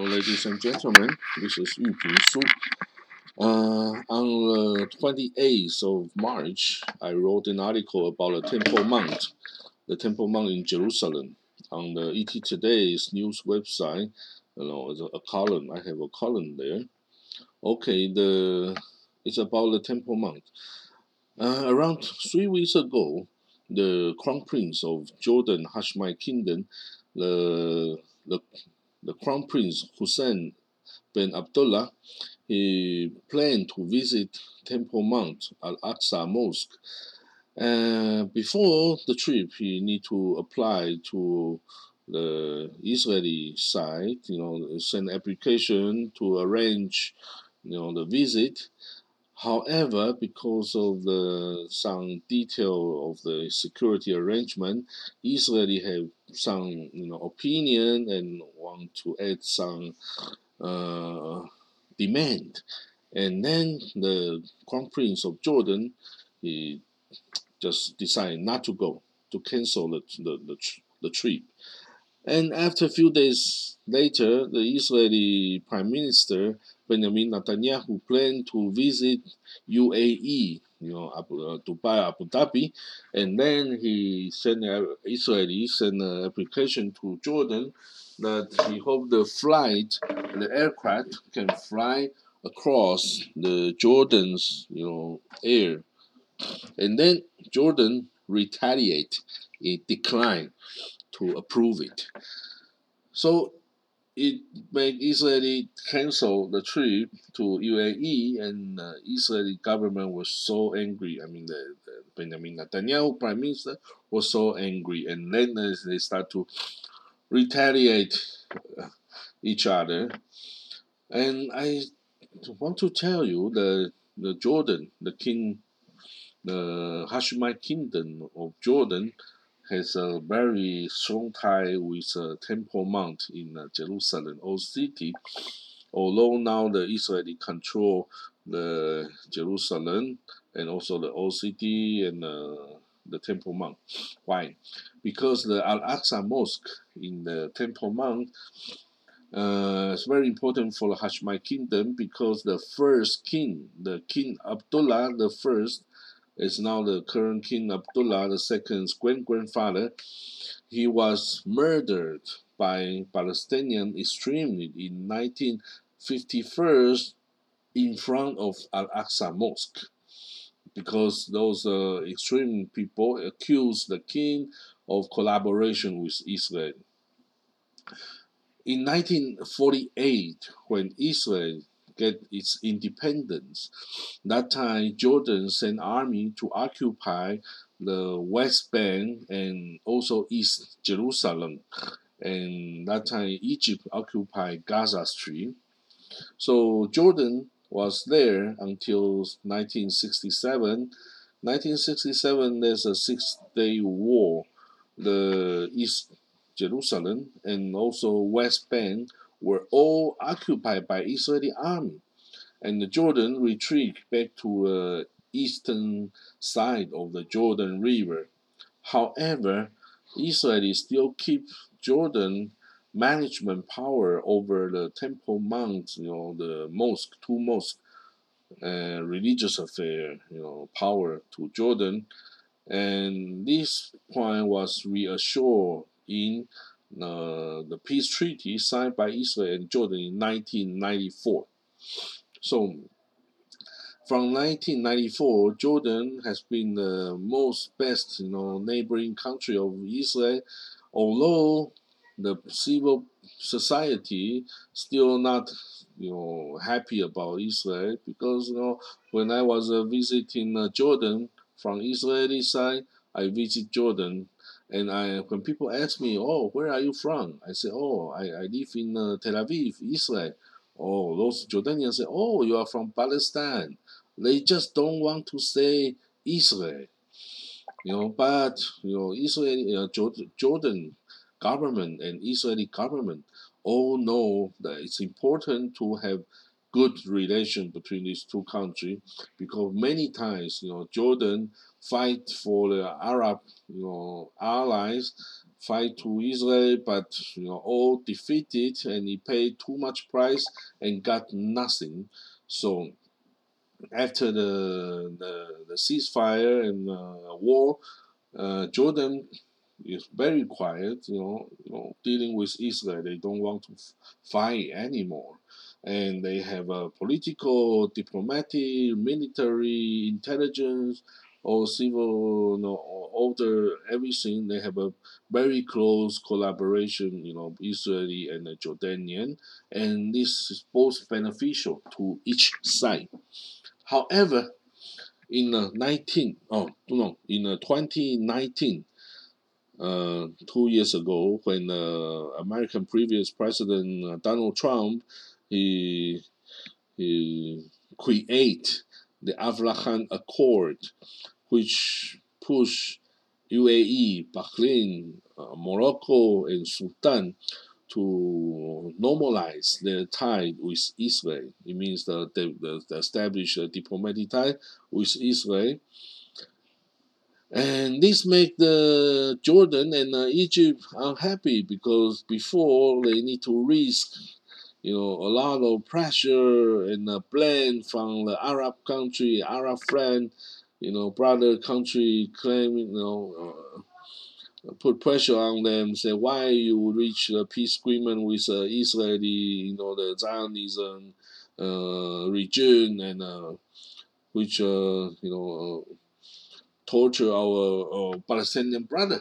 Ladies and gentlemen. This is Yu Ping Su. Uh, on the 28th of March, I wrote an article about the Temple Mount, the Temple Mount in Jerusalem, on the ET Today's news website. You know, a, a column. I have a column there. Okay, the it's about the Temple Mount. Uh, around three weeks ago, the Crown Prince of Jordan Hashemite Kingdom, the the the Crown Prince Hussein bin Abdullah, he planned to visit Temple Mount Al Aqsa Mosque. Uh, before the trip, he need to apply to the Israeli side, you know, send application to arrange, you know, the visit. However, because of the some detail of the security arrangement, Israeli have some you know opinion and want to add some uh, demand, and then the Crown Prince of Jordan he just decided not to go to cancel the the, the, the trip. And after a few days later, the Israeli Prime Minister Benjamin Netanyahu planned to visit UAE, you know, Abu, uh, Dubai, Abu Dhabi, and then he sent uh, Israeli sent an application to Jordan that he hoped the flight, the aircraft can fly across the Jordan's, you know, air, and then Jordan retaliate, it declined to approve it. So it made Israeli cancel the trip to UAE, and uh, the Israeli government was so angry. I mean, the, the Benjamin Netanyahu prime minister was so angry, and then they start to retaliate uh, each other. And I want to tell you the the Jordan, the king, the Hashemite kingdom of Jordan has a very strong tie with uh, Temple Mount in uh, Jerusalem, old city. Although now the Israeli control the Jerusalem and also the old city and uh, the Temple Mount. Why? Because the Al Aqsa Mosque in the Temple Mount uh, is very important for the Hashemite kingdom because the first king, the King Abdullah the first, is now the current King Abdullah II's great grandfather. He was murdered by Palestinian extremists in 1951 in front of Al Aqsa Mosque because those uh, extreme people accused the king of collaboration with Israel. In 1948, when Israel get its independence. That time, Jordan sent army to occupy the West Bank and also East Jerusalem. And that time, Egypt occupied Gaza Strip. So Jordan was there until 1967. 1967, there's a six-day war. The East Jerusalem and also West Bank were all occupied by Israeli army, and the Jordan retreat back to the uh, eastern side of the Jordan River. However, Israel still keep Jordan management power over the Temple Mount, you know, the mosque, two mosques, uh, religious affair, you know, power to Jordan. And this point was reassured in uh, the peace treaty signed by Israel and Jordan in 1994. So, from 1994, Jordan has been the most best, you know, neighboring country of Israel, although the civil society still not, you know, happy about Israel because, you know, when I was uh, visiting uh, Jordan from Israeli side, I visit Jordan and I, when people ask me, "Oh, where are you from?" I say, "Oh, I, I live in uh, Tel Aviv, Israel." Oh, those Jordanians say, "Oh, you are from Palestine." They just don't want to say Israel, you know. But you know, Israel, uh, Jordan government and Israeli government all know that it's important to have good relation between these two countries because many times you know Jordan fight for the Arab you know allies fight to Israel, but you know all defeated, and he paid too much price and got nothing. So after the the, the ceasefire and uh, war, uh, Jordan is very quiet. You know, you know, dealing with Israel, they don't want to fight anymore, and they have a political, diplomatic, military, intelligence or civil you know, order, everything. They have a very close collaboration, you know, Israeli and the Jordanian, and this is both beneficial to each side. However, in uh, 19, oh no, in uh, 2019, uh, two years ago, when uh, American previous President uh, Donald Trump he he create the Abraham Accord, which push UAE, Bahrain, uh, Morocco, and Sudan to normalize their tie with Israel. It means that they, they establish a diplomatic tie with Israel. And this make the Jordan and uh, Egypt unhappy because before they need to risk you know, a lot of pressure and uh, blame from the Arab country, Arab friend, you know, brother country claiming, you know, uh, put pressure on them, say why you reach a peace agreement with uh, Israeli, you know, the Zionism uh, region and uh, which, uh, you know, uh, torture our Palestinian brother.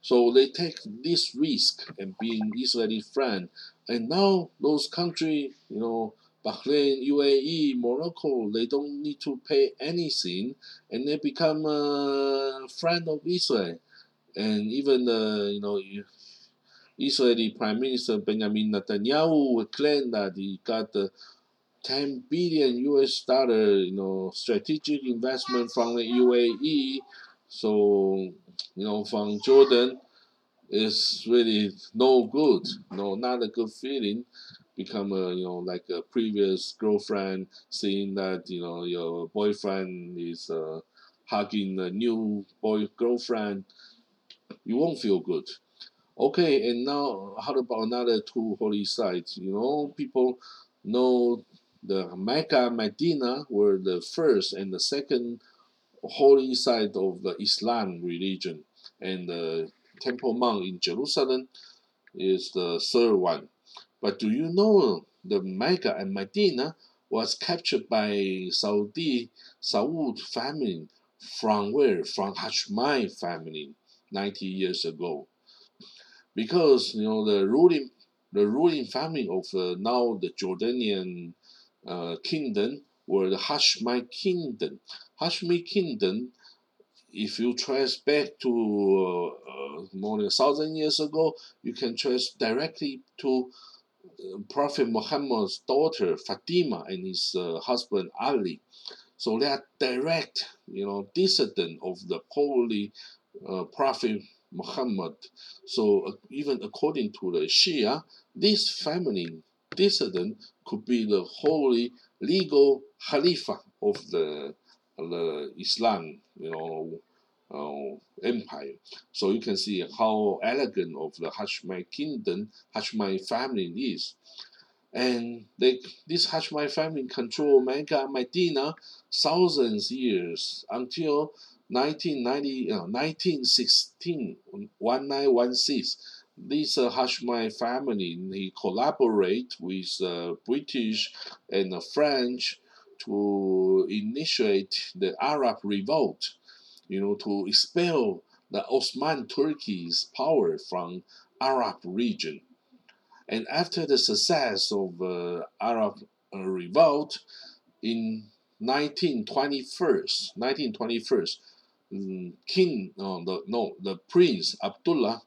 So they take this risk and being Israeli friend and now those countries, you know, Bahrain, UAE, Morocco, they don't need to pay anything, and they become a friend of Israel. And even the you know Israeli Prime Minister Benjamin Netanyahu claimed that he got the 10 billion US dollar, you know, strategic investment from the UAE. So, you know, from Jordan, is really no good, no, not a good feeling. Become a you know like a previous girlfriend, seeing that you know your boyfriend is uh, hugging a new boy girlfriend, you won't feel good. Okay, and now how about another two holy sites? You know, people know the Mecca, Medina were the first and the second holy site of the Islam religion, and the Temple Mount in Jerusalem is the third one. But do you know the Mecca and Medina was captured by Saudi Saud family from where? From Hashemite family 90 years ago. Because you know the ruling the ruling family of uh, now the Jordanian uh, kingdom were the Hashemite kingdom. Hashemite kingdom if you trace back to uh, more than a thousand years ago, you can trace directly to uh, Prophet Muhammad's daughter Fatima and his uh, husband Ali. So they are direct, you know, descendant of the holy uh, Prophet Muhammad. So uh, even according to the Shia, this family descendant could be the holy legal Khalifa of the the Islam, you know, uh, empire. So you can see how elegant of the Hashemite kingdom, Hashemite family is. And they, this Hashemite family control Mecca Medina thousands years until 1990, uh, 1916, 1916. This uh, Hashemite family, they collaborate with uh, British and the French to initiate the Arab revolt, you know, to expel the Ottoman Turkey's power from Arab region. And after the success of uh, Arab uh, revolt in 1921, 1921, um, King, no, the, no, the Prince Abdullah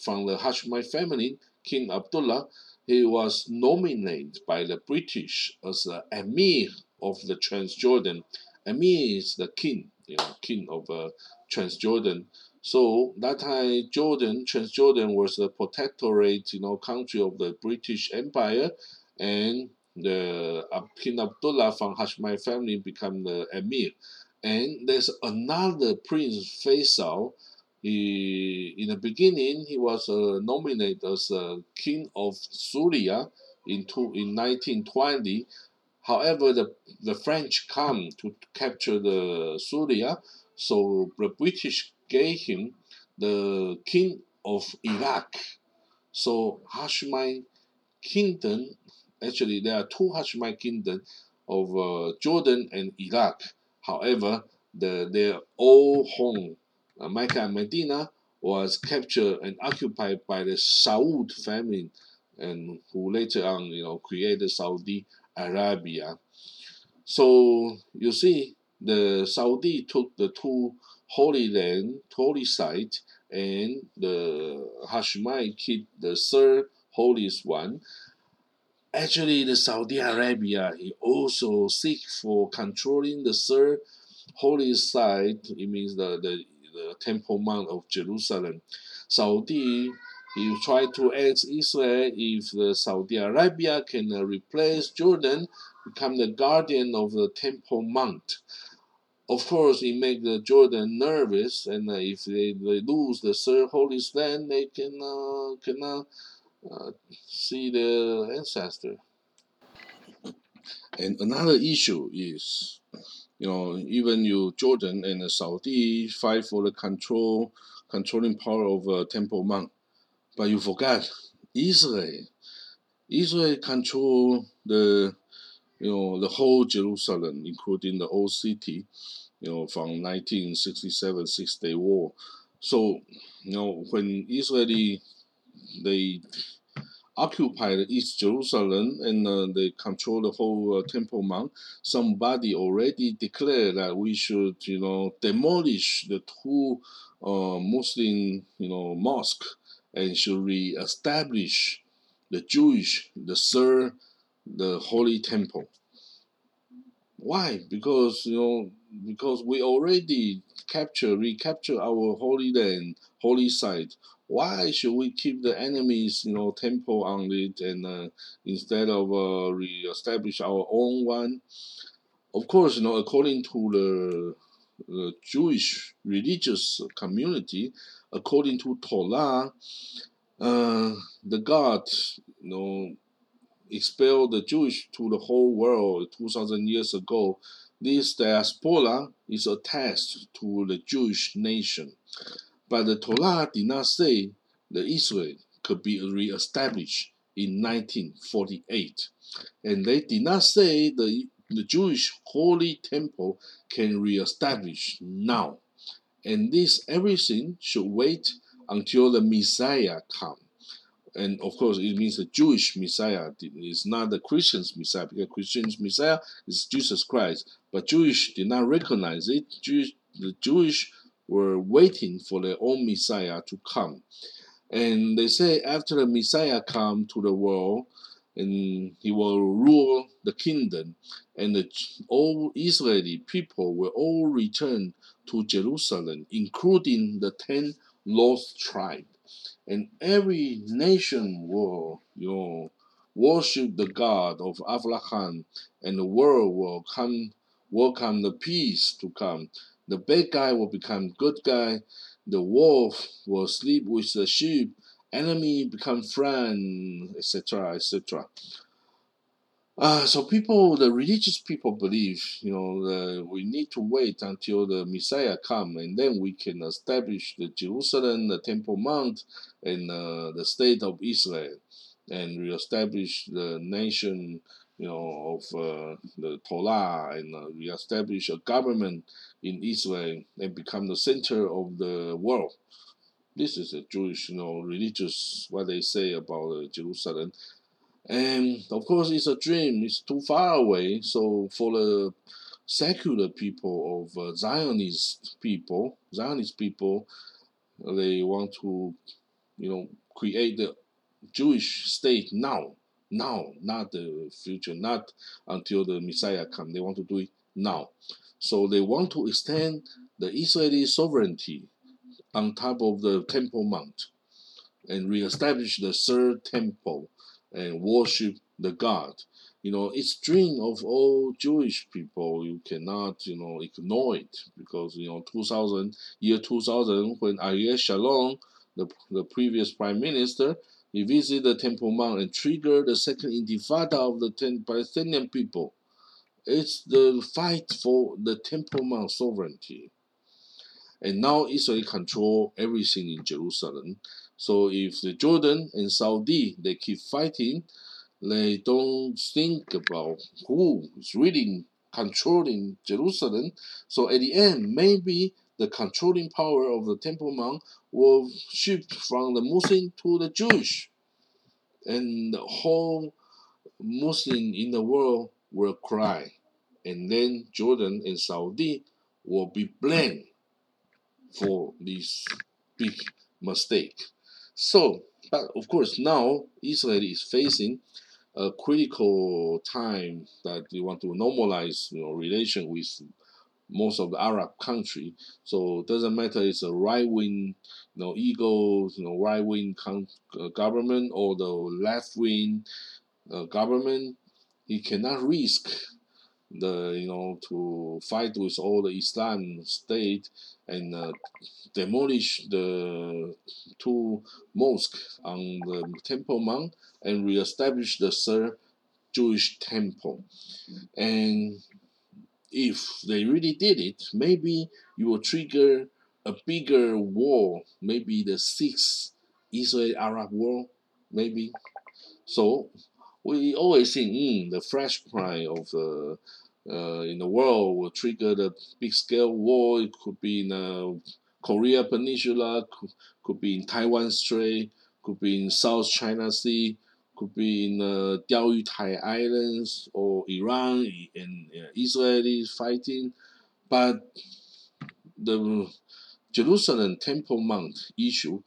from the Hashemite family, King Abdullah, he was nominated by the British as the Emir of the Transjordan. Emir is the king, you know, king of uh, Transjordan. So that time, Jordan, Transjordan was the protectorate, you know, country of the British Empire, and the uh, King Abdullah from Hashemite family became the emir. And there's another prince, Faisal, He, in the beginning, he was uh, nominated as uh, king of Syria in, two, in 1920. However, the, the French come to capture the Syria, so the British gave him the king of Iraq. So Hashemite kingdom, actually there are two Hashemite kingdoms of uh, Jordan and Iraq. However, the, their old home, uh, Mecca and Medina, was captured and occupied by the Saud family, and who later on, you know, created Saudi Arabia. So you see, the Saudi took the two holy land, holy site, and the Hashemite keep the third holiest one. Actually, the Saudi Arabia he also seek for controlling the third holy site. It means the, the, the Temple Mount of Jerusalem. Saudi he tried to ask Israel if the Saudi Arabia can uh, replace Jordan, become the guardian of the Temple Mount of course, it makes the Jordan nervous, and uh, if they, they lose the third holy land, they can uh, cannot uh, see the ancestor. And another issue is, you know, even you Jordan and the Saudi fight for the control, controlling power of uh, Temple Mount, but you forgot Israel. Israel control the you know, the whole Jerusalem, including the old city, you know, from 1967 Six Day War. So, you know, when Israeli they occupied East Jerusalem and uh, they control the whole uh, Temple Mount, somebody already declared that we should, you know, demolish the two uh, Muslim, you know, mosque and should re-establish the Jewish, the third, the Holy Temple. Why? Because you know, because we already capture, recapture our holy land, holy site. Why should we keep the enemy's, you know, temple on it and uh, instead of uh, re-establish our own one? Of course, you know, according to the, the Jewish religious community, according to Torah, uh, the God, you know, expelled the Jewish to the whole world 2,000 years ago, this diaspora is attached to the Jewish nation. But the Torah did not say the Israel could be re-established in 1948. And they did not say the, the Jewish holy temple can re-establish now. And this everything should wait until the Messiah come. and of course it means the Jewish Messiah. It's not the Christian's Messiah because Christian's Messiah is Jesus Christ. But Jewish did not recognize it. Jewish, the Jewish were waiting for their own Messiah to come. And they say after the Messiah come to the world, and he will rule the kingdom, and the all Israeli people will all return to Jerusalem, including the ten lost tribes and every nation will, you know, worship the God of Abraham, and the world will come, welcome the peace to come. The bad guy will become good guy. The wolf will sleep with the sheep. Enemy become friend, etc., etc. Uh, so people, the religious people believe, you know, uh, we need to wait until the Messiah come, and then we can establish the Jerusalem, the Temple Mount, and uh, the state of Israel, and reestablish the nation, you know, of uh, the Torah, and uh, reestablish a government in Israel, and become the center of the world. This is a Jewish, you know, religious what they say about uh, Jerusalem and of course, it's a dream. It's too far away. So for the secular people of uh, Zionist people, Zionist people, they want to, you know, create the Jewish state now, now, not the future, not until the Messiah comes. They want to do it now. So they want to extend the Israeli sovereignty on top of the Temple Mount and reestablish the third temple and worship the God. You know, it's dream of all Jewish people. You cannot, you know, ignore it because you know, 2000 year 2000 when Ariel Sharon, the the previous prime minister, he visited the Temple Mount and triggered the second Intifada of the ten Palestinian people. It's the fight for the Temple Mount sovereignty. And now Israel control everything in Jerusalem. So if the Jordan and Saudi they keep fighting, they don't think about who is really controlling Jerusalem. So at the end, maybe the controlling power of the Temple Mount will shift from the Muslim to the Jewish. And the whole Muslim in the world will cry. And then Jordan and Saudi will be blamed for this big mistake. So, but of course now Israel is facing a critical time that they want to normalize you know relation with most of the Arab country. So it doesn't matter it's a right wing, you know, ego, you know, right wing uh, government or the left wing uh, government. He cannot risk the you know to fight with all the Islam state and uh, demolish the two mosques on the Temple Mount and reestablish the third Jewish temple. And if they really did it, maybe you will trigger a bigger war, maybe the sixth Israel-Arab war, maybe. So we always think mm, the flashpoint of the uh, in the world will trigger the big scale war. It could be in the Korea Peninsula, could, could be in Taiwan Strait, could be in South China Sea, could be in the Diaoyu Islands or Iran and uh, Israeli fighting. But the Jerusalem Temple Mount issue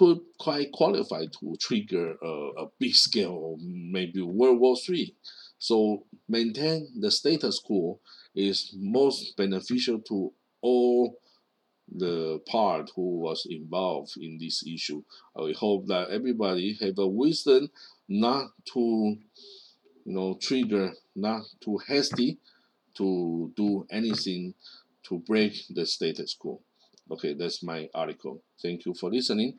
could quite qualify to trigger a, a big scale, maybe World War III. So maintain the status quo is most beneficial to all the part who was involved in this issue. I hope that everybody have a wisdom not to you know trigger, not too hasty to do anything to break the status quo. Okay, that's my article. Thank you for listening.